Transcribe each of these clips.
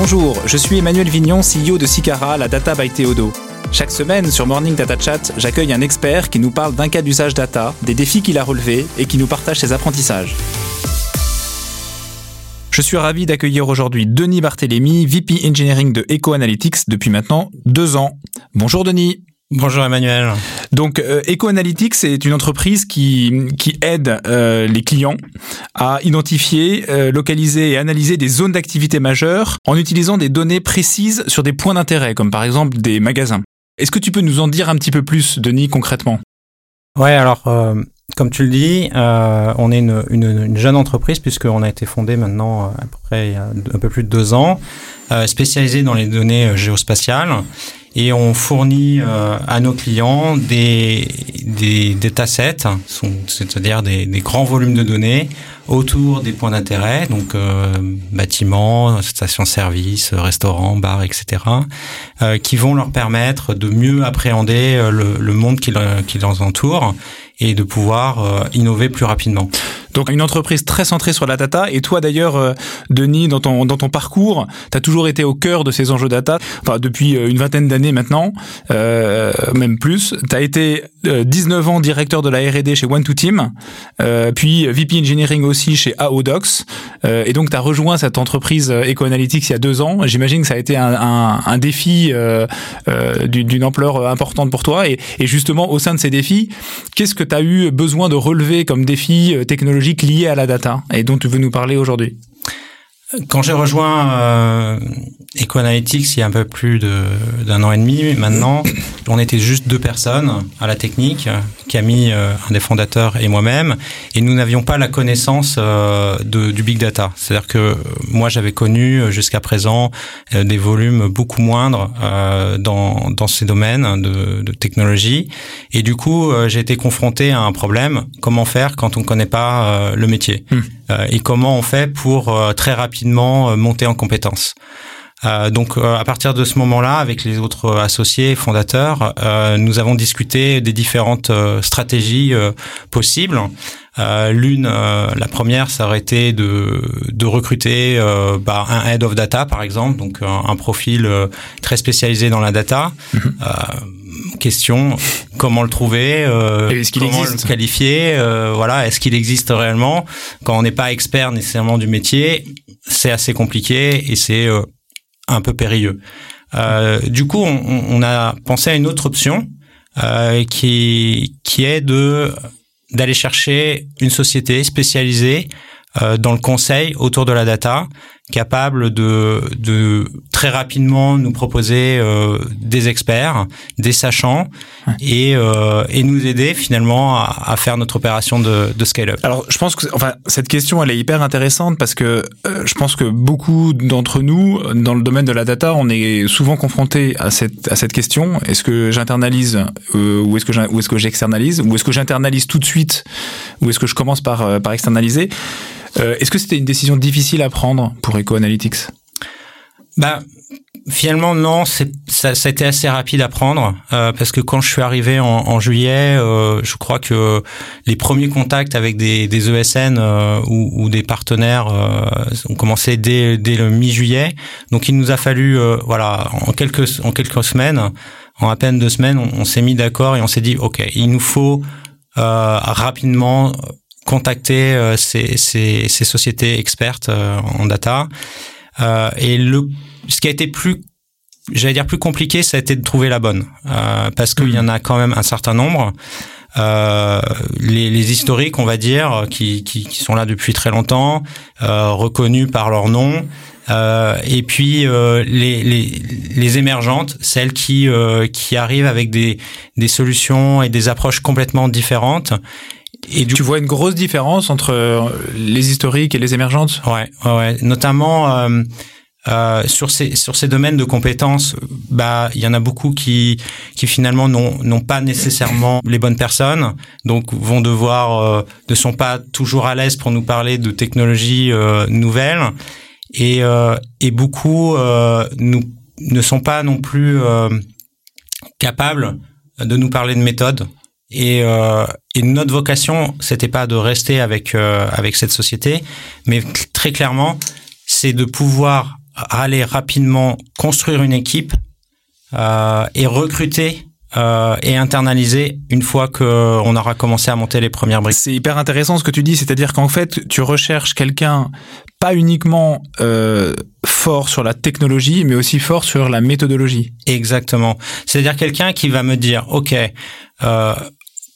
Bonjour, je suis Emmanuel Vignon, CEO de Sicara, la data by Théodo. Chaque semaine sur Morning Data Chat, j'accueille un expert qui nous parle d'un cas d'usage data, des défis qu'il a relevés et qui nous partage ses apprentissages. Je suis ravi d'accueillir aujourd'hui Denis Barthélémy, VP Engineering de Eco Analytics depuis maintenant deux ans. Bonjour Denis. Bonjour Emmanuel. Donc euh, EcoAnalytics est une entreprise qui, qui aide euh, les clients à identifier, euh, localiser et analyser des zones d'activité majeures en utilisant des données précises sur des points d'intérêt, comme par exemple des magasins. Est-ce que tu peux nous en dire un petit peu plus, Denis, concrètement? Ouais, alors euh, comme tu le dis, euh, on est une, une, une, jeune entreprise puisqu'on a été fondé maintenant euh, à peu près il y a un peu plus de deux ans, euh, spécialisé dans les données géospatiales et on fournit euh, à nos clients des, des datasets, c'est-à-dire des, des, grands volumes de données autour des points d'intérêt, donc euh, bâtiments, stations-service, restaurants, bars, etc., euh, qui vont leur permettre de mieux appréhender euh, le, le monde qui, qui les entoure et de pouvoir euh, innover plus rapidement. Donc une entreprise très centrée sur la data. Et toi d'ailleurs, euh, Denis, dans ton, dans ton parcours, tu as toujours été au cœur de ces enjeux data, enfin depuis euh, une vingtaine d'années maintenant, euh, même plus. Tu as été 19 ans directeur de la R&D chez One2Team, euh, puis VP Engineering aussi chez AODocs. Et donc tu as rejoint cette entreprise EcoAnalytics il y a deux ans. J'imagine que ça a été un, un, un défi d'une ampleur importante pour toi. Et, et, justement, au sein de ces défis, qu'est-ce que tu as eu besoin de relever comme défi technologique lié à la data et dont tu veux nous parler aujourd'hui quand j'ai rejoint euh, EcoAnalytics il y a un peu plus d'un an et demi maintenant, on était juste deux personnes à la technique, Camille, euh, un des fondateurs, et moi-même, et nous n'avions pas la connaissance euh, de, du big data. C'est-à-dire que moi j'avais connu jusqu'à présent euh, des volumes beaucoup moindres euh, dans, dans ces domaines de, de technologie, et du coup j'ai été confronté à un problème, comment faire quand on ne connaît pas le métier? Hmm. et comment on fait pour très rapidement rapidement monter en compétences. Euh, donc euh, à partir de ce moment-là, avec les autres associés fondateurs, euh, nous avons discuté des différentes stratégies possibles. L'une, la première, ça aurait été de, de recruter bah, un head of data, par exemple, donc un, un profil très spécialisé dans la data. Mm-hmm. question comment le trouver qu'il comment existe le qualifier voilà est-ce qu'il existe réellement quand on n'est pas expert nécessairement du métier c'est assez compliqué et c'est euh, un peu périlleux. Euh, du coup, on, a pensé à une autre option euh, qui qui est de d'aller chercher une société spécialisée dans le conseil autour de la data, capable de, de très rapidement nous proposer euh, des experts, des sachants, ouais. et, euh, et nous aider finalement à, à faire notre opération de, de scale-up. Alors, je pense que, enfin, cette question, elle est hyper intéressante parce que euh, je pense que beaucoup d'entre nous, dans le domaine de la data, on est souvent confronté à cette à cette question. Est-ce que j'internalise euh, ou est-ce que ou est-ce que j'externalise ou est-ce que j'internalise tout de suite ou est-ce que je commence par euh, par externaliser? Euh, Est-ce que c'était une décision difficile à prendre pour EcoAnalytics bah, finalement non, ça, ça a été assez rapide à prendre euh, parce que quand je suis arrivé en, en juillet, euh, je crois que les premiers contacts avec des, des ESN euh, ou, ou, des partenaires euh, ont commencé dès, dès le mi-juillet. Donc il nous a fallu, euh, voilà, en quelques en quelques semaines, en à peine deux semaines, on, on s'est mis d'accord et on s'est dit, ok, il nous faut rapidement contacter euh, ces, ces, ces, sociétés expertes euh, en data. Euh, et le, ce qui a été plus, j'allais dire plus compliqué, ça a été de trouver la bonne, parce qu'il y en a quand même un certain nombre. Euh, les, les, historiques, on va dire, qui, qui, qui, sont là depuis très longtemps, euh, reconnus par leur nom, euh, et puis les, les, les, émergentes, celles qui, qui arrivent avec des, des solutions et des approches complètement différentes et du... Tu vois une grosse différence entre les historiques et les émergentes? Ouais, ouais, notamment euh, euh, sur ces sur ces domaines de compétences, bah il y en a beaucoup qui qui finalement n'ont n'ont pas nécessairement les bonnes personnes, donc vont devoir euh, ne sont pas toujours à l'aise pour nous parler de technologies euh, nouvelles. Et euh, et beaucoup nous ne sont pas non plus capables de nous parler de méthodes et, euh, et, notre vocation, c'était pas de rester avec euh, avec cette société, mais très clairement, c'est de pouvoir aller rapidement construire une équipe euh, et recruter euh, et internaliser une fois qu'on aura commencé à monter les premières briques. C'est hyper intéressant ce que tu dis, c'est-à-dire qu'en fait, tu recherches quelqu'un pas uniquement euh, fort sur la technologie, mais aussi fort sur la méthodologie. Exactement. C'est-à-dire quelqu'un qui va me dire, OK, euh,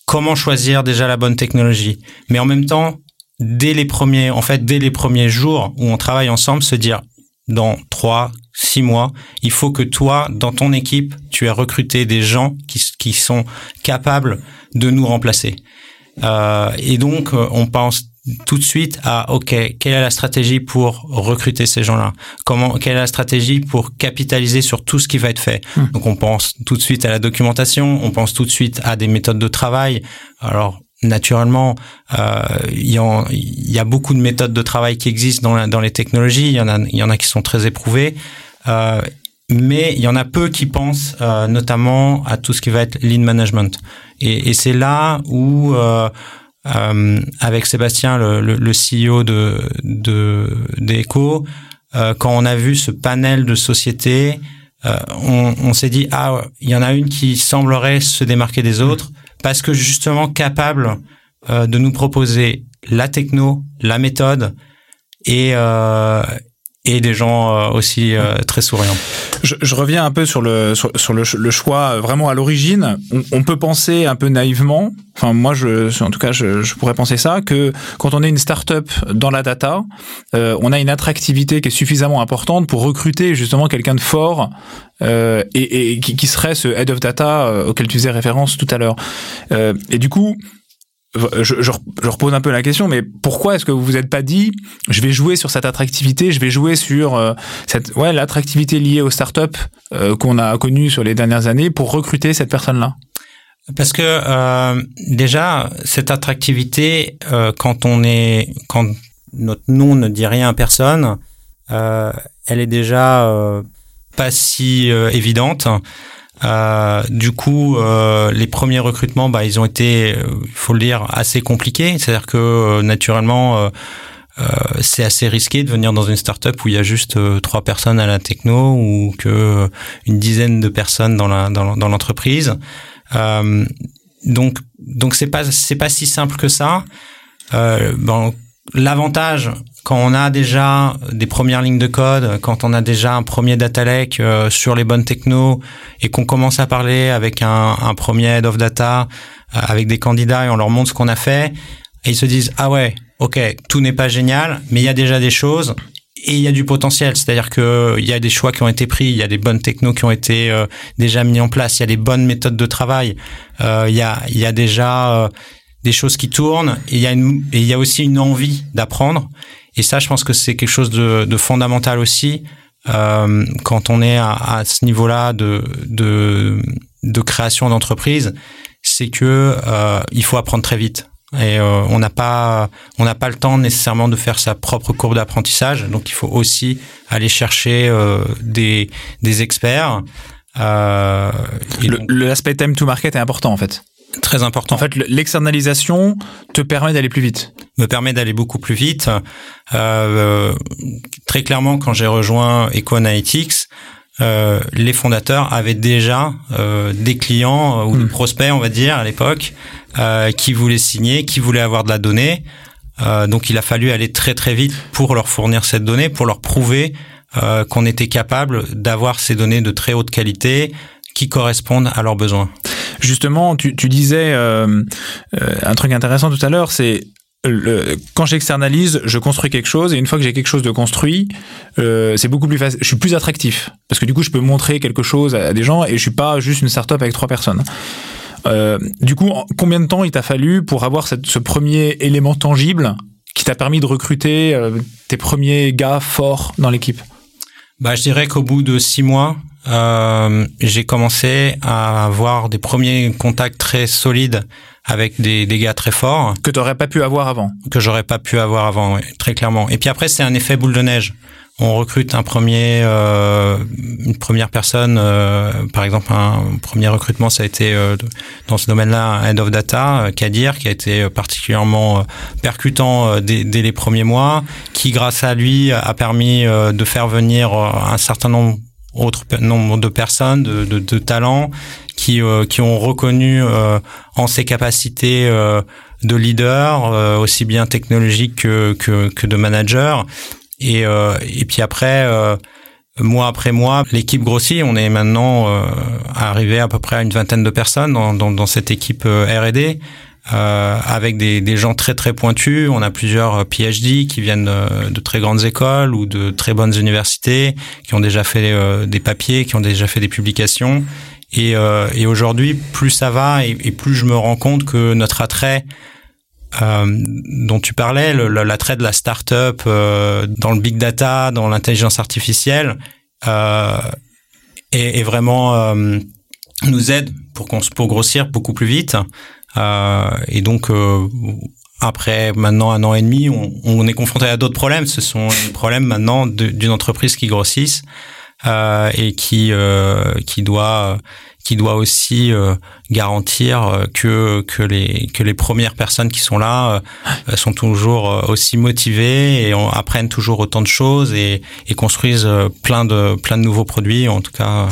comment choisir déjà la bonne technologie, mais en même temps, dès les premiers, en fait, dès les premiers jours où on travaille ensemble, se dire, dans trois, six mois, il faut que toi, dans ton équipe, tu aies recruté des gens qui, qui sont capables de nous remplacer. Euh, et donc, euh, on pense tout de suite à OK, quelle est la stratégie pour recruter ces gens-là? Comment quelle est la stratégie pour capitaliser sur tout ce qui va être fait? Hmm. Donc on pense tout de suite à la documentation, on pense tout de suite à des méthodes de travail. Alors naturellement, euh, il y, y, a beaucoup de méthodes de travail qui existent dans, dans les technologies. Il y en a, il y en a qui sont très éprouvées. Euh, mais il y en a peu qui pensent euh, notamment à tout ce qui va être lean management. Et, et c'est là où, euh, euh, avec Sébastien, le, le, le, CEO de, de d'Eco, euh, quand on a vu ce panel de sociétés, on, on s'est dit ah il y en a une qui semblerait se démarquer des autres parce que justement capable euh, de nous proposer la techno, la méthode et euh, et des gens euh, aussi euh, très souriants. Je, je, reviens un peu sur le sur, sur le, le, choix vraiment à l'origine. On, on, peut penser un peu naïvement, enfin moi je en tout cas je, je pourrais penser ça que quand on est une start-up dans la data, euh, on a une attractivité qui est suffisamment importante pour recruter justement quelqu'un de fort euh, et, et qui, qui, serait ce head of data euh, auquel tu faisais référence tout à l'heure. et du coup je, je, je, repose un peu la question, mais pourquoi est-ce que vous vous êtes pas dit, je vais jouer sur cette attractivité, je vais jouer sur euh, cette, ouais, l'attractivité liée aux startups euh, qu'on a connues sur les dernières années pour recruter cette personne-là? Parce que euh, déjà, cette attractivité, euh, quand on est, quand notre nom ne dit rien à personne, euh, elle est déjà pas si évidente. Euh, du coup, euh, les premiers recrutements, bah, ils ont été, euh, faut le dire, assez compliqués. C'est-à-dire que euh, naturellement, c'est assez risqué de venir dans une startup où il y a juste trois personnes à la techno ou que une dizaine de personnes dans la dans, l'entreprise. donc donc c'est pas c'est pas si simple que ça. bon, L'avantage, quand on a déjà des premières lignes de code, quand on a déjà un premier data lake euh, sur les bonnes technos et qu'on commence à parler avec un, un premier head of data, euh, avec des candidats et on leur montre ce qu'on a fait, ils se disent ah ouais, ok, tout n'est pas génial, mais il y a déjà des choses et il y a du potentiel, c'est-à-dire que il y a des choix qui ont été pris, il y a des bonnes technos qui ont été euh, déjà mis en place, il y a des bonnes méthodes de travail, il y a il y a déjà des choses qui tournent et il y a une, et il y a aussi une envie d'apprendre. Et ça, je pense que c'est quelque chose de, de fondamental aussi euh, quand on est à, à ce niveau-là de, de, de création d'entreprise, c'est que euh, il faut apprendre très vite. Et euh, on n'a pas on n'a pas le temps nécessairement de faire sa propre courbe d'apprentissage, donc il faut aussi aller chercher euh, des des experts. Euh, L'aspect time to market est important en fait. Très important. En fait, l'externalisation te permet d'aller plus vite. Me permet d'aller beaucoup plus vite. Euh, très clairement, quand j'ai rejoint EcoAnalytics, euh, les fondateurs avaient déjà euh, des clients euh, ou des hmm. prospects, on va dire, à l'époque, euh, qui voulaient signer, qui voulaient avoir de la donnée. Euh, donc, il a fallu aller très très vite pour leur fournir cette donnée, pour leur prouver qu'on était capable d'avoir ces données de très haute qualité qui correspondent à leurs besoins. Justement, tu, disais euh, euh, un truc intéressant tout à l'heure, c'est quand j'externalise, je construis quelque chose et une fois que j'ai quelque chose de construit, euh, c'est beaucoup plus facile. Je suis plus attractif parce que du coup, je peux montrer quelque chose à, des gens et je suis pas juste une startup avec trois personnes. Euh, du coup, combien de temps il t'a fallu pour avoir ce premier élément tangible qui t'a permis de recruter euh, tes premiers gars forts dans l'équipe? Bah, je dirais qu'au bout de six mois, euh, j'ai commencé à avoir des premiers contacts très solides avec des, des gars très forts. Que tu n'aurais pas pu avoir avant. Que j'aurais pas pu avoir avant, oui, très clairement. Et puis après, c'est un effet boule de neige. On recrute un premier, euh, une première personne. Euh, par exemple, un premier recrutement, ça a été euh, dans ce domaine-là head of data, Kadir, qui a été particulièrement percutant dès, dès, les premiers mois, qui grâce à lui a permis de faire venir un certain nombre autre nombre de personnes, de, de, de talents qui, qui ont reconnu en ses capacités de leader, aussi bien technologique que, que, que de manager, et, euh, et puis après, euh, mois après mois, l'équipe grossit. On est maintenant euh, arrivé à peu près à une vingtaine de personnes dans, dans, dans cette équipe R&D. Euh, avec des, des, gens très très pointus. On a plusieurs PhD qui viennent de, très grandes écoles ou de très bonnes universités, qui ont déjà fait des papiers, qui ont déjà fait des publications. Et, euh, et aujourd'hui, plus ça va et, plus je me rends compte que notre attrait dont tu parlais, l'attrait de la start-up euh, dans le big data, dans l'intelligence artificielle, euh, est, est, vraiment euh, nous aide pour pour grossir beaucoup plus vite. Euh, et donc après maintenant un an et demi, on, on est confronté à d'autres problèmes. Ce sont les problèmes maintenant d'une entreprise qui grossisse et qui qui doit qui doit aussi euh, garantir euh, que que les que les premières personnes qui sont là euh, sont toujours aussi motivées et apprennent toujours autant de choses et, et construisent plein de plein de nouveaux produits en tout cas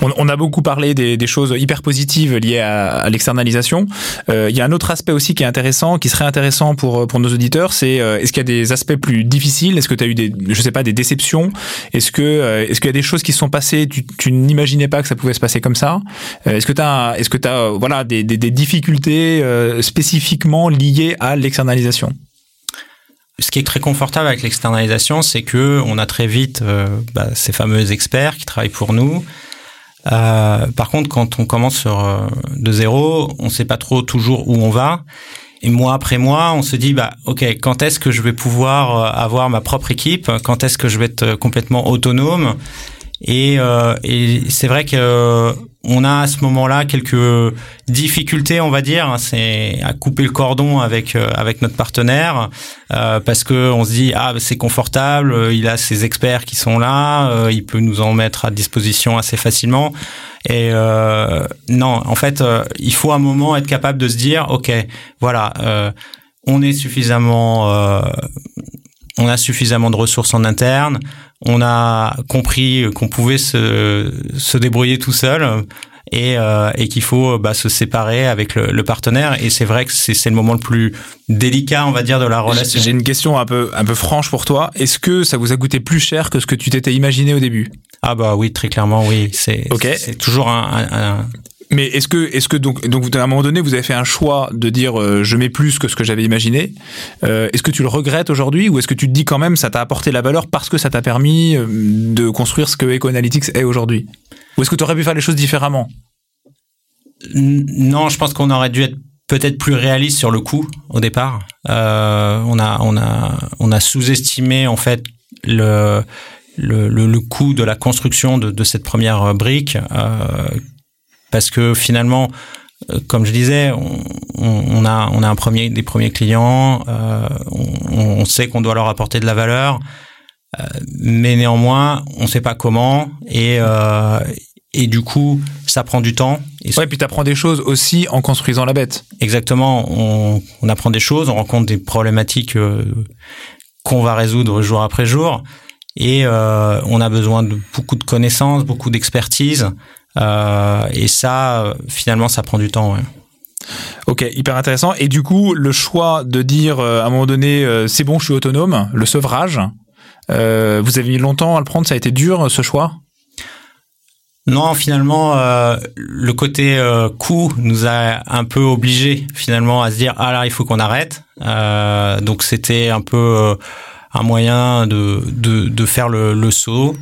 on, a beaucoup parlé des, choses hyper positives liées à, l'externalisation. Euh, il y a un autre aspect aussi qui est intéressant, qui serait intéressant pour pour nos auditeurs, c'est euh, est-ce qu'il y a des aspects plus difficiles? Est-ce que tu as eu des, je sais pas, des déceptions? Est-ce que euh, est-ce qu'il y a des choses qui se sont passées? Tu, tu n'imaginais pas que ça pouvait se passer comme ça. Euh, Est-ce que tu as est-ce que tu voilà des, difficultés spécifiquement liées à l'externalisation? Ce qui est très confortable avec l'externalisation, c'est que on a très vite euh, bah, ces fameux experts qui travaillent pour nous, euh, par contre, quand on commence sur euh, de zéro, on sait pas trop toujours où on va. Et mois après mois, on se dit bah ok, quand est-ce que je vais pouvoir euh, avoir ma propre équipe? Quand est-ce que je vais être complètement autonome? Et, et c'est vrai que on a à ce moment-là quelques difficultés, on va dire, c'est à couper le cordon avec euh, avec notre partenaire euh, parce que on se dit ah c'est confortable, euh, il a ses experts qui sont là, il peut nous en mettre à disposition assez facilement. Et non, en fait, il faut un moment être capable de se dire ok, voilà, on est suffisamment on a suffisamment de ressources en interne, on a compris qu'on pouvait se, se débrouiller tout seul et, euh, et qu'il faut bah, se séparer avec le, le partenaire. Et c'est vrai que c'est le moment le plus délicat, on va dire, de la relation. J'ai une question un peu, un peu franche pour toi. Est-ce que ça vous a coûté plus cher que ce que tu t'étais imaginé au début? Ah bah oui, très clairement, oui. C'est okay. c'est toujours un, un, mais est-ce que, est-ce que donc, donc à un moment donné, vous avez fait un choix de dire euh, je mets plus que ce que j'avais imaginé. Euh, est-ce que tu le regrettes aujourd'hui ou est-ce que tu te dis quand même ça t'a apporté la valeur parce que ça t'a permis euh, de construire ce que EcoAnalytics est aujourd'hui? Ou est-ce que tu aurais pu faire les choses différemment? Non, je pense qu'on aurait dû être peut-être plus réaliste sur le coût au départ. On a, on a, on a sous-estimé en fait le le, le, coût de la construction de cette première brique. Parce que finalement, euh, comme je disais, on, on, a on a un premier des premiers clients, euh, on, on, sait qu'on doit leur apporter de la valeur, euh, mais néanmoins on ne sait pas comment et euh, et du coup ça prend du temps. Et ouais, puis tu apprends des choses aussi en construisant la bête. Exactement, on, on apprend des choses, on rencontre des problématiques qu'on va résoudre jour après jour et on a besoin de beaucoup de connaissances, beaucoup d'expertise. Euh, et ça, finalement, ça prend du temps. Ouais. Ok, hyper intéressant. Et du coup, le choix de dire euh, à un moment donné, euh, c'est bon, je suis autonome, le sevrage, euh, vous avez mis longtemps à le prendre, ça a été dur ce choix? Non, finalement, le côté coût nous a un peu obligé finalement à se dire ah là il faut qu'on arrête. Donc c'était un peu un moyen de, de, de faire le, le saut.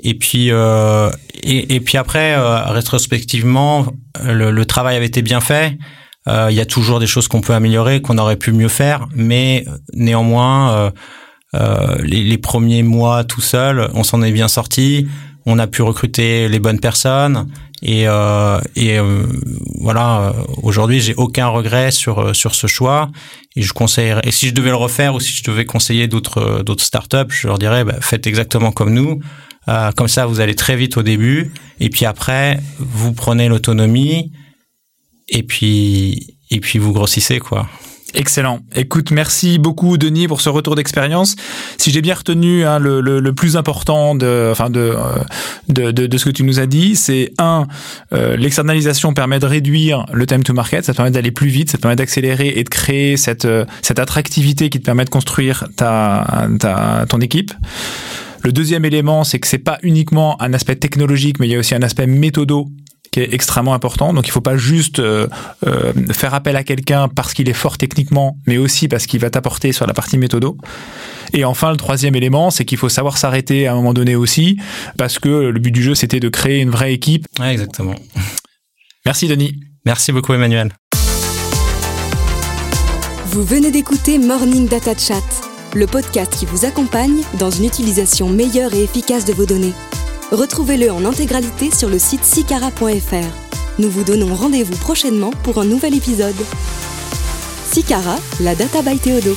Et puis, euh, et, puis après, euh, rétrospectivement, le, le, travail avait été bien fait. Euh, il y a toujours des choses qu'on peut améliorer, qu'on aurait pu mieux faire, mais néanmoins, euh, euh, les, les, premiers mois tout seul, on s'en est bien sorti. on a pu recruter les bonnes personnes et, euh, et euh, voilà. Aujourd'hui, j'ai aucun regret sur sur ce choix et je conseillerais. Et si je devais le refaire ou si je devais conseiller d'autres d'autres startups, je leur dirais bah, faites exactement comme nous. Euh, comme ça, vous allez très vite au début et puis après, vous prenez l'autonomie et puis et puis vous grossissez quoi. Excellent. Écoute, merci beaucoup Denis pour ce retour d'expérience. Si j'ai bien retenu hein, le, le, le, plus important de, enfin de, euh, de, de, ce que tu nous as dit, c'est un, euh, l'externalisation permet de réduire le time to market, ça permet d'aller plus vite, ça permet d'accélérer et de créer cette, euh, cette attractivité qui te permet de construire ta, ta ton équipe. Le deuxième élément, c'est que c'est pas uniquement un aspect technologique, mais il y a aussi un aspect méthodo qui est extrêmement important. Donc il faut pas juste euh, euh, faire appel à quelqu'un parce qu'il est fort techniquement, mais aussi parce qu'il va t'apporter sur la partie méthodo. Et enfin, le troisième élément, c'est qu'il faut savoir s'arrêter à un moment donné aussi, parce que le but du jeu, c'était de créer une vraie équipe. Ouais, exactement. Merci Denis. Merci beaucoup Emmanuel. Vous venez d'écouter Morning Data Chat, le podcast qui vous accompagne dans une utilisation meilleure et efficace de vos données. Retrouvez-le en intégralité sur le site sicara.fr. Nous vous donnons rendez-vous prochainement pour un nouvel épisode. Sicara, la data by Théodo.